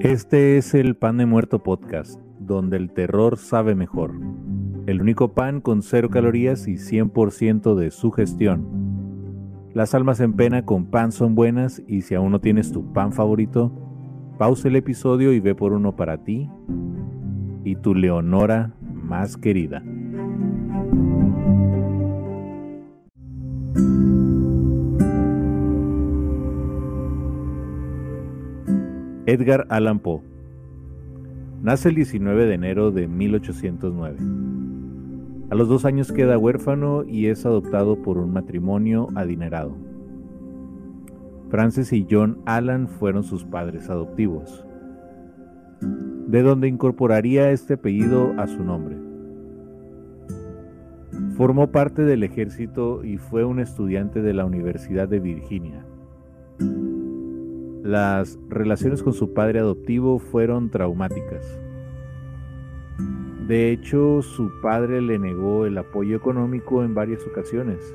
Este es el Pan de Muerto Podcast, donde el terror sabe mejor. El único pan con cero calorías y 100% de su gestión. Las almas en pena con pan son buenas y si aún no tienes tu pan favorito, pausa el episodio y ve por uno para ti y tu Leonora más querida. Edgar Allan Poe. Nace el 19 de enero de 1809. A los dos años queda huérfano y es adoptado por un matrimonio adinerado. Frances y John Allan fueron sus padres adoptivos, de donde incorporaría este apellido a su nombre. Formó parte del ejército y fue un estudiante de la Universidad de Virginia. Las relaciones con su padre adoptivo fueron traumáticas. De hecho, su padre le negó el apoyo económico en varias ocasiones,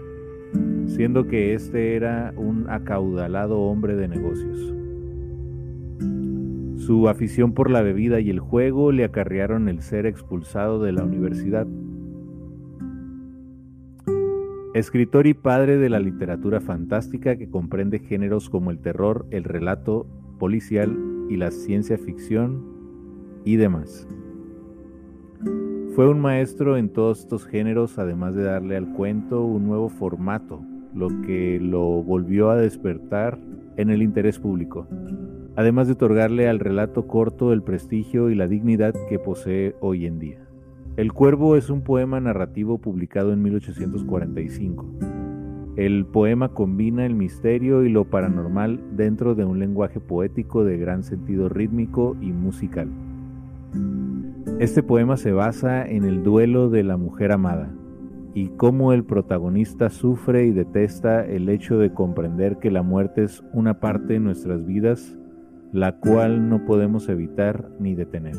siendo que este era un acaudalado hombre de negocios. Su afición por la bebida y el juego le acarrearon el ser expulsado de la universidad. Escritor y padre de la literatura fantástica que comprende géneros como el terror, el relato policial y la ciencia ficción y demás. Fue un maestro en todos estos géneros, además de darle al cuento un nuevo formato, lo que lo volvió a despertar en el interés público, además de otorgarle al relato corto el prestigio y la dignidad que posee hoy en día. El Cuervo es un poema narrativo publicado en 1845. El poema combina el misterio y lo paranormal dentro de un lenguaje poético de gran sentido rítmico y musical. Este poema se basa en el duelo de la mujer amada y cómo el protagonista sufre y detesta el hecho de comprender que la muerte es una parte de nuestras vidas la cual no podemos evitar ni detener.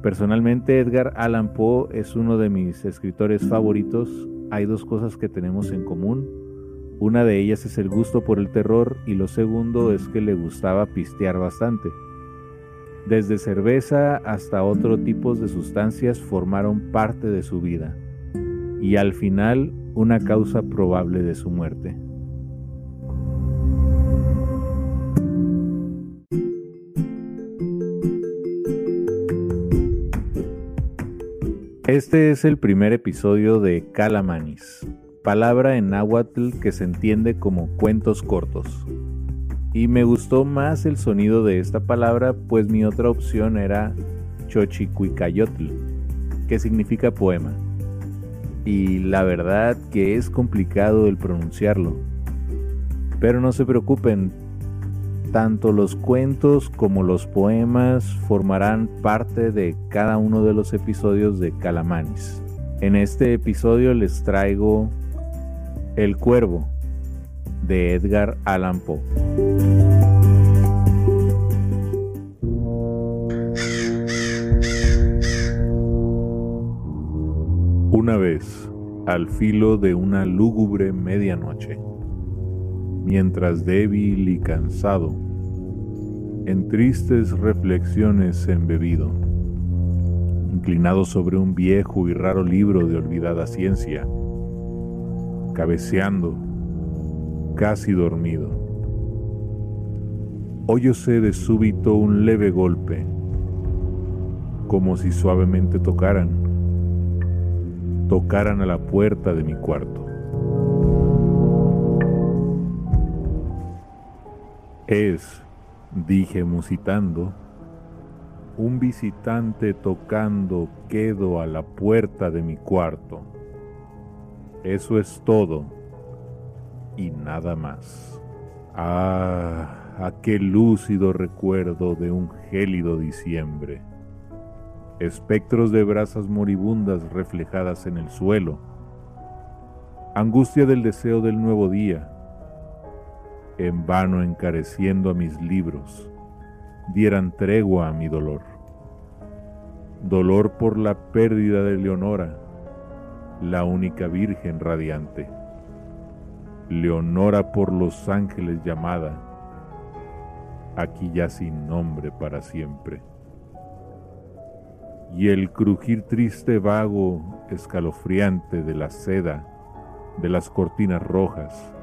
Personalmente Edgar Allan Poe es uno de mis escritores favoritos. Hay dos cosas que tenemos en común. Una de ellas es el gusto por el terror y lo segundo es que le gustaba pistear bastante. Desde cerveza hasta otro tipo de sustancias formaron parte de su vida y al final una causa probable de su muerte. Este es el primer episodio de Calamanis, palabra en náhuatl que se entiende como cuentos cortos. Y me gustó más el sonido de esta palabra, pues mi otra opción era Chochicuicayotl, que significa poema. Y la verdad que es complicado el pronunciarlo. Pero no se preocupen, tanto los cuentos como los poemas formarán parte de cada uno de los episodios de Calamanis. En este episodio les traigo El Cuervo de Edgar Allan Poe. Una vez, al filo de una lúgubre medianoche, mientras débil y cansado, en tristes reflexiones embebido, inclinado sobre un viejo y raro libro de olvidada ciencia, cabeceando, casi dormido. Oyóse de súbito un leve golpe, como si suavemente tocaran, tocaran a la puerta de mi cuarto. Es, dije musitando, un visitante tocando quedo a la puerta de mi cuarto. Eso es todo y nada más. Ah, aquel lúcido recuerdo de un gélido diciembre. Espectros de brasas moribundas reflejadas en el suelo. Angustia del deseo del nuevo día en vano encareciendo a mis libros, dieran tregua a mi dolor. Dolor por la pérdida de Leonora, la única virgen radiante. Leonora por los ángeles llamada, aquí ya sin nombre para siempre. Y el crujir triste vago, escalofriante de la seda, de las cortinas rojas,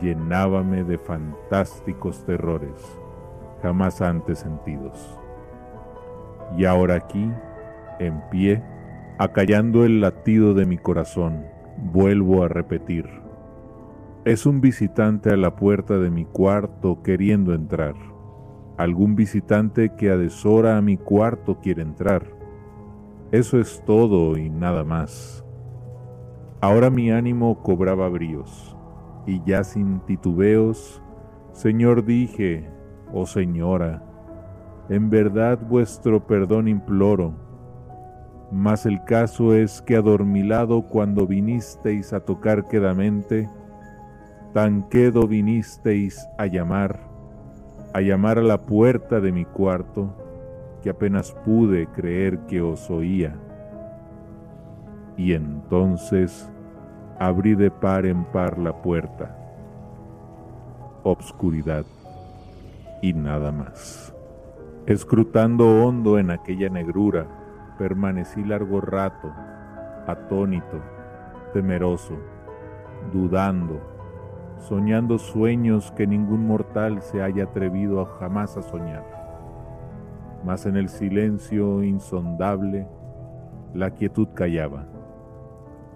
llenábame de fantásticos terrores jamás antes sentidos. Y ahora aquí, en pie, acallando el latido de mi corazón, vuelvo a repetir. Es un visitante a la puerta de mi cuarto queriendo entrar. Algún visitante que a deshora a mi cuarto quiere entrar. Eso es todo y nada más. Ahora mi ánimo cobraba bríos, y ya sin titubeos, Señor dije, oh Señora, en verdad vuestro perdón imploro, mas el caso es que adormilado cuando vinisteis a tocar quedamente, tan quedo vinisteis a llamar, a llamar a la puerta de mi cuarto, que apenas pude creer que os oía. Y entonces abrí de par en par la puerta. Obscuridad y nada más. Escrutando hondo en aquella negrura, permanecí largo rato, atónito, temeroso, dudando, soñando sueños que ningún mortal se haya atrevido jamás a soñar. Mas en el silencio insondable, la quietud callaba,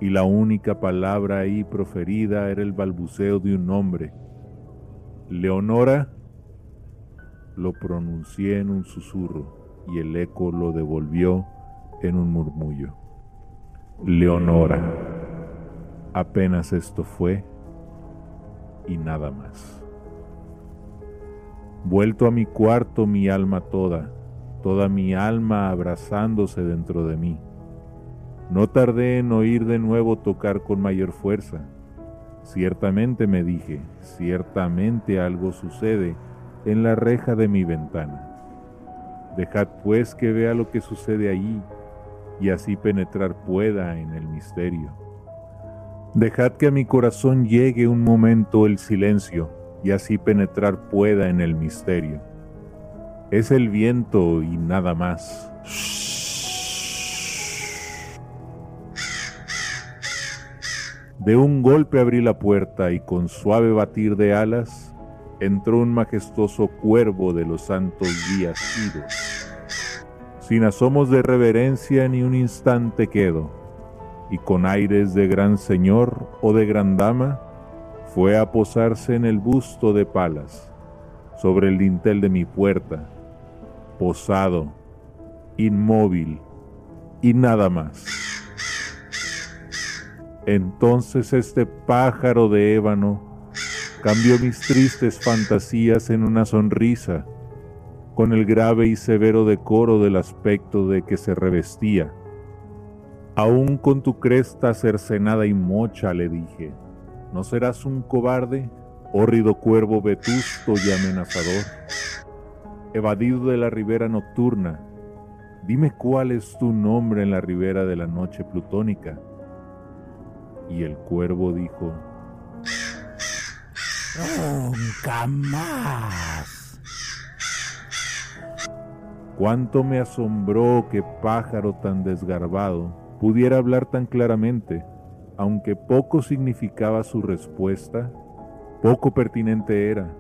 y la única palabra ahí proferida era el balbuceo de un nombre. Leonora lo pronuncié en un susurro y el eco lo devolvió en un murmullo. Leonora. Apenas esto fue y nada más. Vuelto a mi cuarto mi alma toda, toda mi alma abrazándose dentro de mí. No tardé en oír de nuevo tocar con mayor fuerza. Ciertamente me dije, ciertamente algo sucede en la reja de mi ventana. Dejad pues que vea lo que sucede allí y así penetrar pueda en el misterio. Dejad que a mi corazón llegue un momento el silencio y así penetrar pueda en el misterio. Es el viento y nada más. De un golpe abrí la puerta y con suave batir de alas entró un majestuoso cuervo de los santos días idos. Sin asomos de reverencia ni un instante quedo, y con aires de gran señor o de gran dama, fue a posarse en el busto de Palas, sobre el dintel de mi puerta, posado, inmóvil y nada más. Entonces este pájaro de ébano cambió mis tristes fantasías en una sonrisa, con el grave y severo decoro del aspecto de que se revestía. Aún con tu cresta cercenada y mocha, le dije, ¿no serás un cobarde, hórrido cuervo vetusto y amenazador? Evadido de la ribera nocturna, dime cuál es tu nombre en la ribera de la noche plutónica. Y el cuervo dijo, Nunca más. Cuánto me asombró que pájaro tan desgarbado pudiera hablar tan claramente, aunque poco significaba su respuesta, poco pertinente era,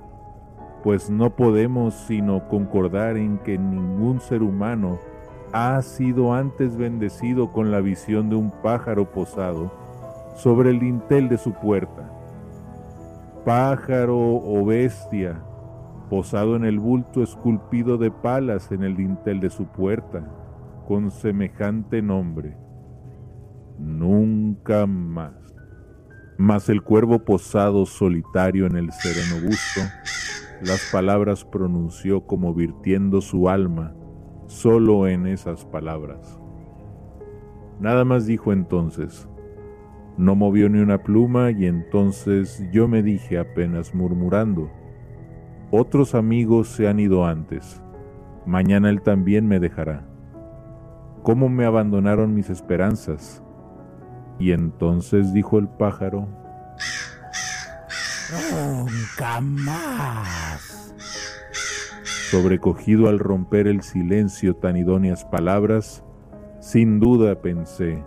pues no podemos sino concordar en que ningún ser humano ha sido antes bendecido con la visión de un pájaro posado sobre el dintel de su puerta pájaro o bestia, posado en el bulto esculpido de palas en el dintel de su puerta, con semejante nombre. Nunca más. Mas el cuervo posado solitario en el sereno busto, las palabras pronunció como virtiendo su alma solo en esas palabras. Nada más dijo entonces, No movió ni una pluma y entonces yo me dije apenas murmurando, otros amigos se han ido antes, mañana él también me dejará. ¿Cómo me abandonaron mis esperanzas? Y entonces dijo el pájaro, Nunca más. Sobrecogido al romper el silencio tan idóneas palabras, sin duda pensé,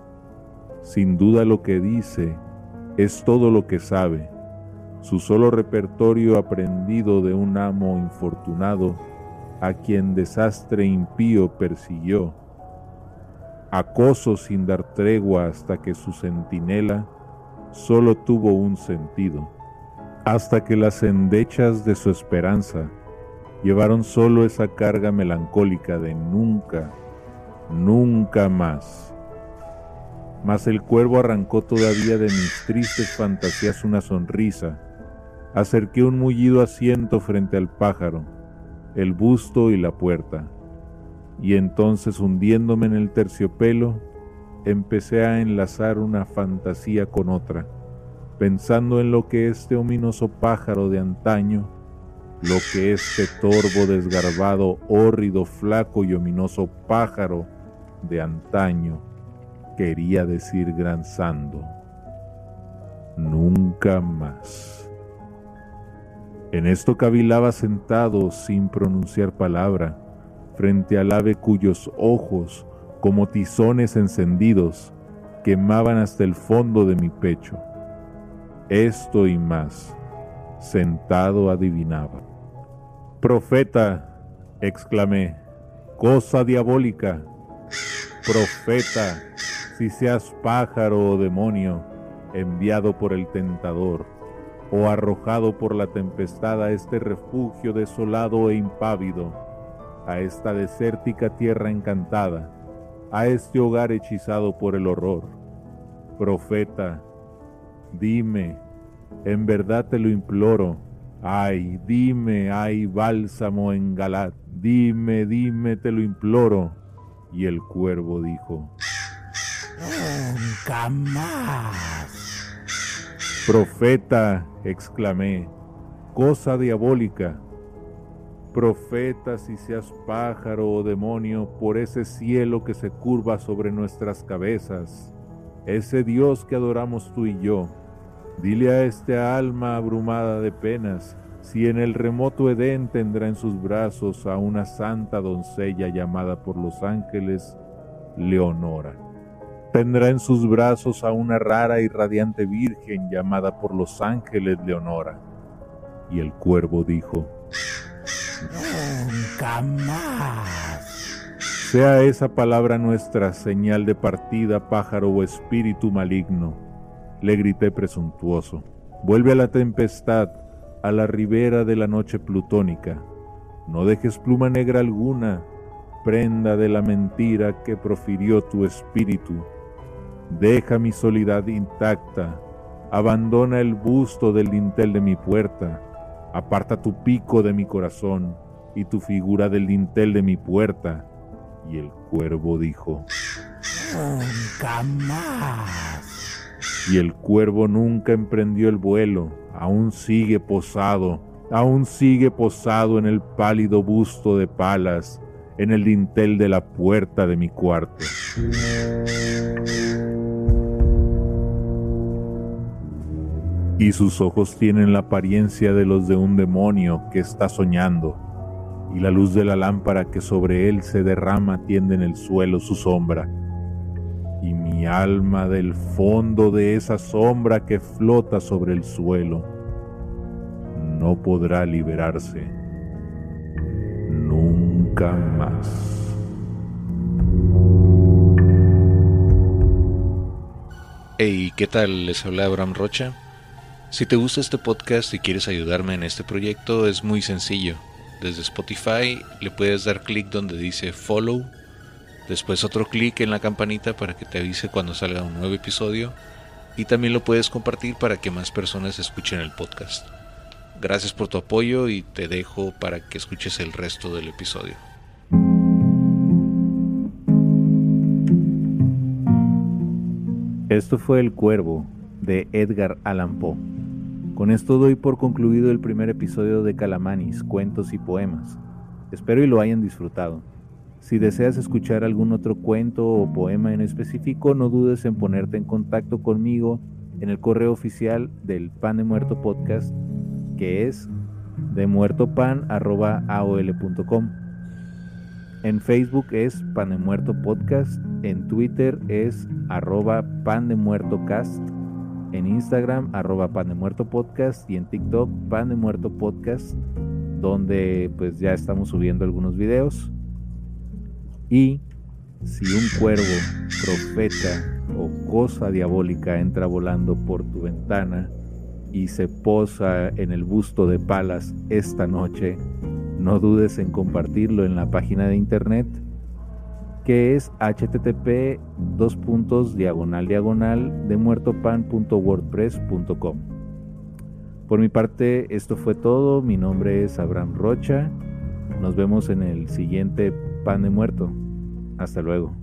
sin duda lo que dice es todo lo que sabe, su solo repertorio aprendido de un amo infortunado a quien desastre impío persiguió, acoso sin dar tregua hasta que su centinela solo tuvo un sentido, hasta que las endechas de su esperanza llevaron solo esa carga melancólica de nunca, nunca más. Mas el cuervo arrancó todavía de mis tristes fantasías una sonrisa. Acerqué un mullido asiento frente al pájaro, el busto y la puerta. Y entonces hundiéndome en el terciopelo, empecé a enlazar una fantasía con otra, pensando en lo que este ominoso pájaro de antaño, lo que este torvo desgarbado, hórrido, flaco y ominoso pájaro de antaño quería decir granzando. Nunca más. En esto cavilaba sentado sin pronunciar palabra, frente al ave cuyos ojos, como tizones encendidos, quemaban hasta el fondo de mi pecho. Esto y más, sentado adivinaba. Profeta, exclamé, cosa diabólica. Profeta, si seas pájaro o demonio, enviado por el tentador, o arrojado por la tempestad a este refugio desolado e impávido, a esta desértica tierra encantada, a este hogar hechizado por el horror. Profeta, dime, en verdad te lo imploro, ay, dime, ay, bálsamo en Galat, dime, dime, te lo imploro. Y el cuervo dijo, Nunca más. Profeta, exclamé, cosa diabólica. Profeta, si seas pájaro o demonio, por ese cielo que se curva sobre nuestras cabezas, ese Dios que adoramos tú y yo, dile a este alma abrumada de penas, si en el remoto Edén tendrá en sus brazos a una santa doncella llamada por los ángeles Leonora. Tendrá en sus brazos a una rara y radiante virgen llamada por los ángeles Leonora. Y el cuervo dijo, Nunca más. Sea esa palabra nuestra señal de partida, pájaro o espíritu maligno. Le grité presuntuoso. Vuelve a la tempestad, a la ribera de la noche plutónica. No dejes pluma negra alguna, prenda de la mentira que profirió tu espíritu. Deja mi soledad intacta, abandona el busto del dintel de mi puerta, aparta tu pico de mi corazón y tu figura del dintel de mi puerta. Y el cuervo dijo, Nunca más. y el cuervo nunca emprendió el vuelo, aún sigue posado, aún sigue posado en el pálido busto de palas, en el dintel de la puerta de mi cuarto. Y sus ojos tienen la apariencia de los de un demonio que está soñando, y la luz de la lámpara que sobre él se derrama tiende en el suelo su sombra y mi alma del fondo de esa sombra que flota sobre el suelo no podrá liberarse nunca más. Hey, ¿qué tal? Les habla Abraham Rocha. Si te gusta este podcast y quieres ayudarme en este proyecto, es muy sencillo. Desde Spotify le puedes dar clic donde dice follow, después otro clic en la campanita para que te avise cuando salga un nuevo episodio y también lo puedes compartir para que más personas escuchen el podcast. Gracias por tu apoyo y te dejo para que escuches el resto del episodio. Esto fue El Cuervo, de Edgar Allan Poe. Con esto doy por concluido el primer episodio de Calamanis, Cuentos y Poemas. Espero y lo hayan disfrutado. Si deseas escuchar algún otro cuento o poema en específico, no dudes en ponerte en contacto conmigo en el correo oficial del Pan de Muerto Podcast, que es demuertopan.aol.com. En Facebook es Pan de Muerto Podcast, en Twitter es arroba Pan de Muerto Cast en Instagram, arroba pan de muerto podcast y en TikTok, pan de muerto podcast, donde pues ya estamos subiendo algunos videos. Y si un cuervo, profeta o cosa diabólica entra volando por tu ventana y se posa en el busto de Palas esta noche, no dudes en compartirlo en la página de internet que es http dos puntos diagonal diagonal de muertopan.wordpress.com. Por mi parte, esto fue todo. Mi nombre es Abraham Rocha. Nos vemos en el siguiente Pan de Muerto. Hasta luego.